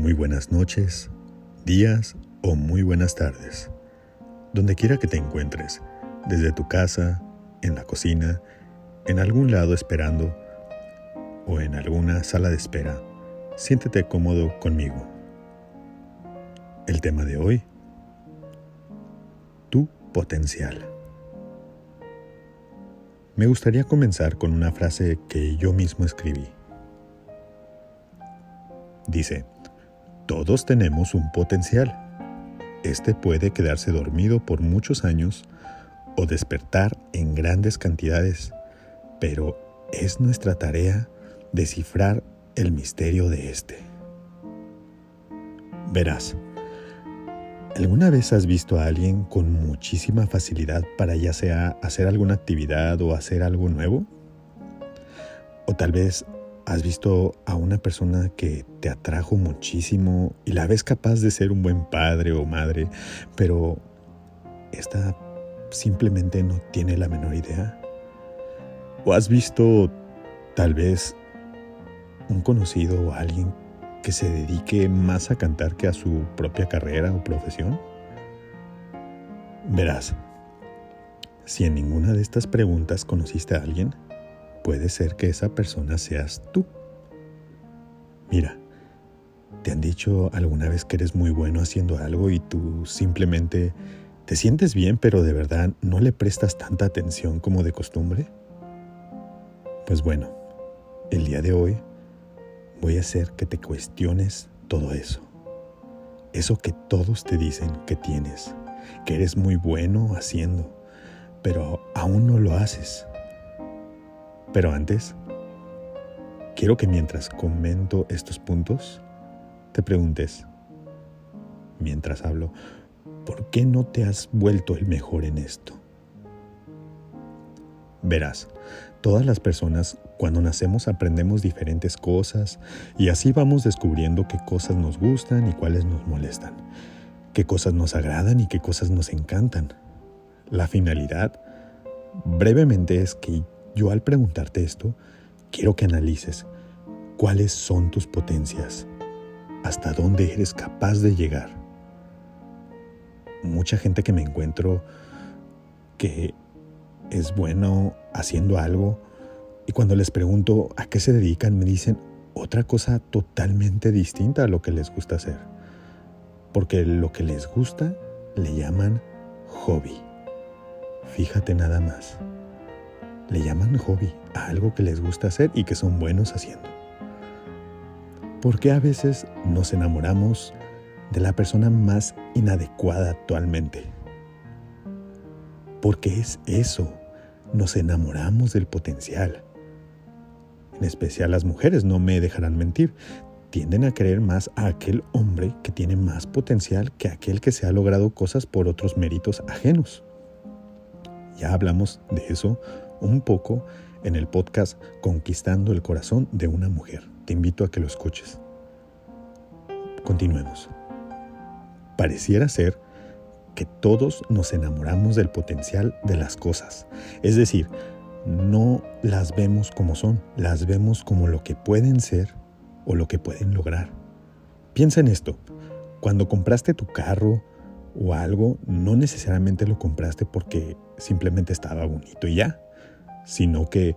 muy buenas noches, días o muy buenas tardes. Donde quiera que te encuentres, desde tu casa, en la cocina, en algún lado esperando o en alguna sala de espera, siéntete cómodo conmigo. El tema de hoy, tu potencial. Me gustaría comenzar con una frase que yo mismo escribí. Dice, todos tenemos un potencial. Este puede quedarse dormido por muchos años o despertar en grandes cantidades, pero es nuestra tarea descifrar el misterio de este. Verás, ¿alguna vez has visto a alguien con muchísima facilidad para ya sea hacer alguna actividad o hacer algo nuevo? O tal vez ¿Has visto a una persona que te atrajo muchísimo y la ves capaz de ser un buen padre o madre, pero esta simplemente no tiene la menor idea? ¿O has visto tal vez un conocido o alguien que se dedique más a cantar que a su propia carrera o profesión? Verás, si en ninguna de estas preguntas conociste a alguien, puede ser que esa persona seas tú. Mira, ¿te han dicho alguna vez que eres muy bueno haciendo algo y tú simplemente te sientes bien pero de verdad no le prestas tanta atención como de costumbre? Pues bueno, el día de hoy voy a hacer que te cuestiones todo eso. Eso que todos te dicen que tienes, que eres muy bueno haciendo, pero aún no lo haces. Pero antes, quiero que mientras comento estos puntos, te preguntes, mientras hablo, ¿por qué no te has vuelto el mejor en esto? Verás, todas las personas cuando nacemos aprendemos diferentes cosas y así vamos descubriendo qué cosas nos gustan y cuáles nos molestan, qué cosas nos agradan y qué cosas nos encantan. La finalidad, brevemente, es que yo al preguntarte esto, quiero que analices cuáles son tus potencias, hasta dónde eres capaz de llegar. Mucha gente que me encuentro que es bueno haciendo algo y cuando les pregunto a qué se dedican me dicen otra cosa totalmente distinta a lo que les gusta hacer. Porque lo que les gusta le llaman hobby. Fíjate nada más le llaman hobby a algo que les gusta hacer y que son buenos haciendo. ¿Por qué a veces nos enamoramos de la persona más inadecuada actualmente? Porque es eso, nos enamoramos del potencial. En especial las mujeres, no me dejarán mentir, tienden a creer más a aquel hombre que tiene más potencial que aquel que se ha logrado cosas por otros méritos ajenos. Ya hablamos de eso un poco en el podcast Conquistando el Corazón de una Mujer. Te invito a que lo escuches. Continuemos. Pareciera ser que todos nos enamoramos del potencial de las cosas. Es decir, no las vemos como son, las vemos como lo que pueden ser o lo que pueden lograr. Piensa en esto. Cuando compraste tu carro o algo, no necesariamente lo compraste porque simplemente estaba bonito y ya sino que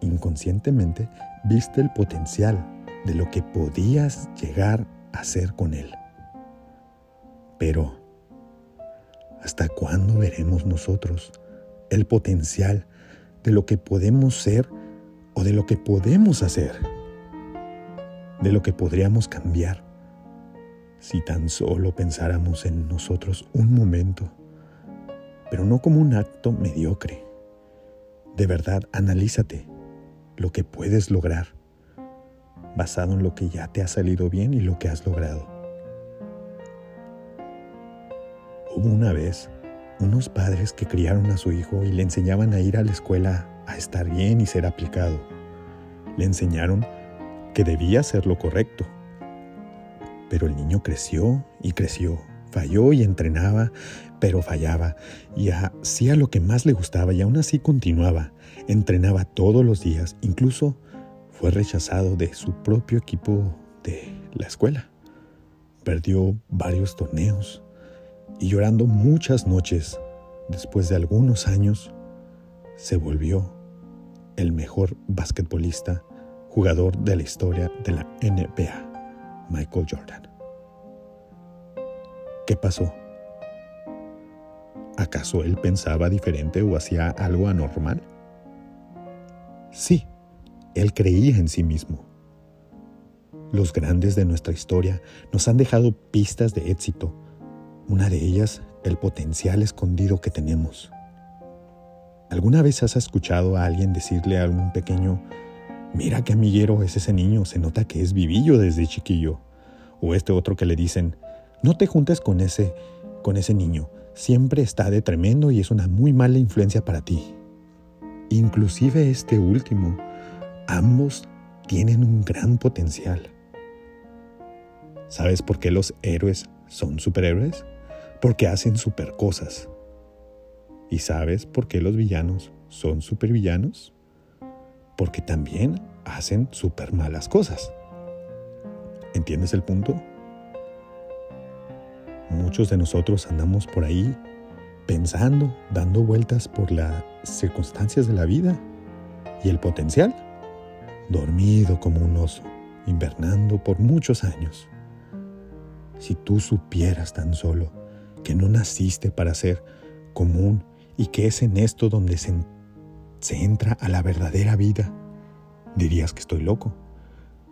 inconscientemente viste el potencial de lo que podías llegar a ser con él. Pero, ¿hasta cuándo veremos nosotros el potencial de lo que podemos ser o de lo que podemos hacer? De lo que podríamos cambiar si tan solo pensáramos en nosotros un momento, pero no como un acto mediocre de verdad, analízate lo que puedes lograr basado en lo que ya te ha salido bien y lo que has logrado. Hubo una vez unos padres que criaron a su hijo y le enseñaban a ir a la escuela a estar bien y ser aplicado. Le enseñaron que debía hacer lo correcto. Pero el niño creció y creció Falló y entrenaba, pero fallaba, y hacía lo que más le gustaba y aún así continuaba. Entrenaba todos los días, incluso fue rechazado de su propio equipo de la escuela. perdió varios torneos y llorando muchas noches, después de algunos años, se volvió el mejor basquetbolista, jugador de la historia de la NBA, Michael Jordan. ¿Qué pasó? ¿Acaso él pensaba diferente o hacía algo anormal? Sí, él creía en sí mismo. Los grandes de nuestra historia nos han dejado pistas de éxito, una de ellas el potencial escondido que tenemos. ¿Alguna vez has escuchado a alguien decirle a un pequeño, mira qué amiguero es ese niño, se nota que es vivillo desde chiquillo? O este otro que le dicen, no te juntes con ese, con ese niño, siempre está de tremendo y es una muy mala influencia para ti. Inclusive este último, ambos tienen un gran potencial. ¿Sabes por qué los héroes son superhéroes? Porque hacen super cosas. ¿Y sabes por qué los villanos son supervillanos? Porque también hacen super malas cosas. ¿Entiendes el punto? Muchos de nosotros andamos por ahí pensando, dando vueltas por las circunstancias de la vida y el potencial, dormido como un oso, invernando por muchos años. Si tú supieras tan solo que no naciste para ser común y que es en esto donde se, se entra a la verdadera vida, dirías que estoy loco.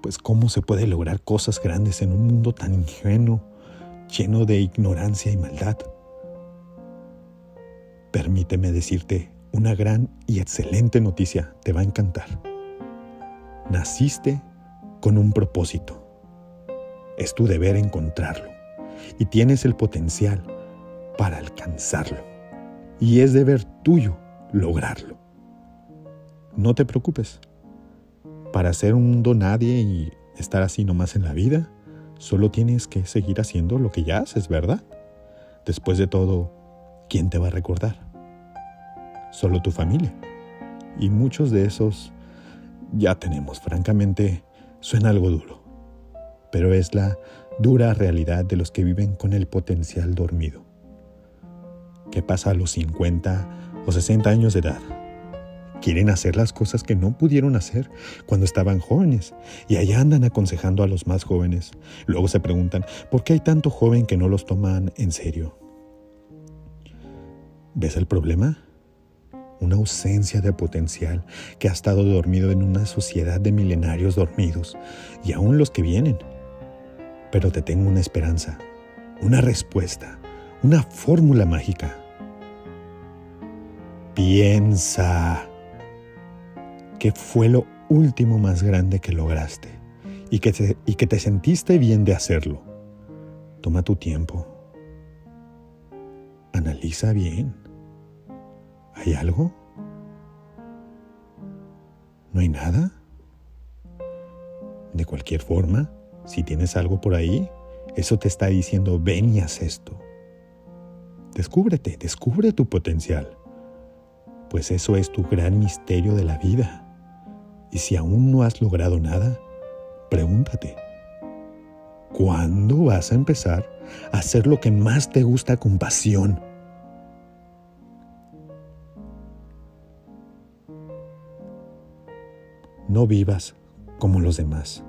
Pues cómo se puede lograr cosas grandes en un mundo tan ingenuo, lleno de ignorancia y maldad. Permíteme decirte una gran y excelente noticia, te va a encantar. Naciste con un propósito. Es tu deber encontrarlo y tienes el potencial para alcanzarlo y es deber tuyo lograrlo. No te preocupes. Para ser un nadie y estar así nomás en la vida, solo tienes que seguir haciendo lo que ya haces, ¿verdad? Después de todo, ¿quién te va a recordar? Solo tu familia. Y muchos de esos ya tenemos. Francamente, suena algo duro, pero es la dura realidad de los que viven con el potencial dormido. ¿Qué pasa a los 50 o 60 años de edad? Quieren hacer las cosas que no pudieron hacer cuando estaban jóvenes y allá andan aconsejando a los más jóvenes. Luego se preguntan, ¿por qué hay tanto joven que no los toman en serio? ¿Ves el problema? Una ausencia de potencial que ha estado dormido en una sociedad de milenarios dormidos y aún los que vienen. Pero te tengo una esperanza, una respuesta una fórmula mágica. Piensa qué fue lo último más grande que lograste y que, te, y que te sentiste bien de hacerlo. Toma tu tiempo. Analiza bien. ¿Hay algo? ¿No hay nada? De cualquier forma, si tienes algo por ahí, eso te está diciendo, ven y haz esto. Descúbrete, descubre tu potencial, pues eso es tu gran misterio de la vida. Y si aún no has logrado nada, pregúntate, ¿cuándo vas a empezar a hacer lo que más te gusta con pasión? No vivas como los demás,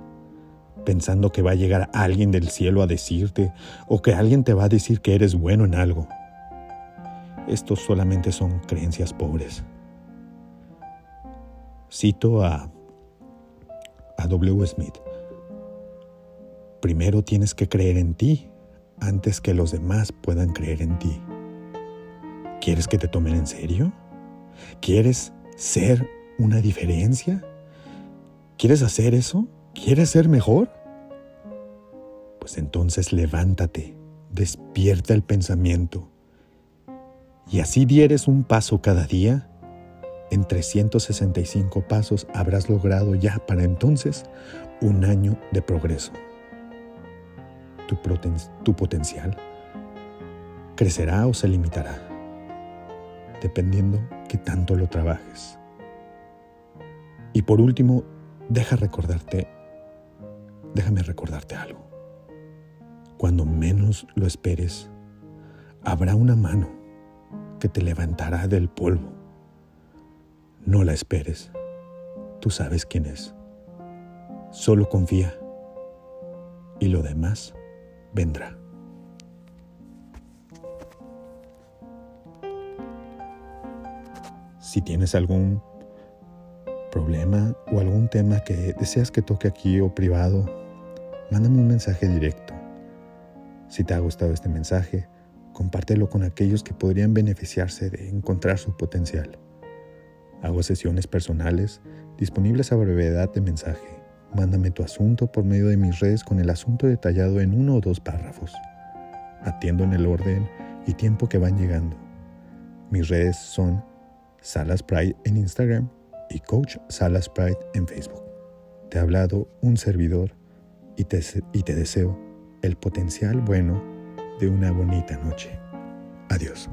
pensando que va a llegar alguien del cielo a decirte o que alguien te va a decir que eres bueno en algo. Estos solamente son creencias pobres. Cito a, a W. Smith. Primero tienes que creer en ti antes que los demás puedan creer en ti. ¿Quieres que te tomen en serio? ¿Quieres ser una diferencia? ¿Quieres hacer eso? ¿Quieres ser mejor? Pues entonces levántate, despierta el pensamiento y así dieres un paso cada día, en 365 pasos habrás logrado ya para entonces un año de progreso. Tu, potencial crecerá o se limitará, dependiendo que tanto lo trabajes. Y por último, deja recordarte, déjame recordarte algo. Cuando menos lo esperes, habrá una mano que te levantará del polvo. No la esperes. Tú sabes quién es. Solo confía y lo demás vendrá. Si tienes algún problema o algún tema que deseas que toque aquí o privado, mándame un mensaje directo. Si te ha gustado este mensaje, compártelo con aquellos que podrían beneficiarse de encontrar su potencial. Hago sesiones personales disponibles a brevedad de mensaje. Mándame tu asunto por medio de mis redes con el asunto detallado en uno o dos párrafos. Atiendo en el orden y tiempo que van llegando. Mis redes son Salas Pride en Instagram y Coach Salas Pride en Facebook. Te ha hablado un servidor y te, y te deseo el potencial bueno de una bonita noche. Adiós.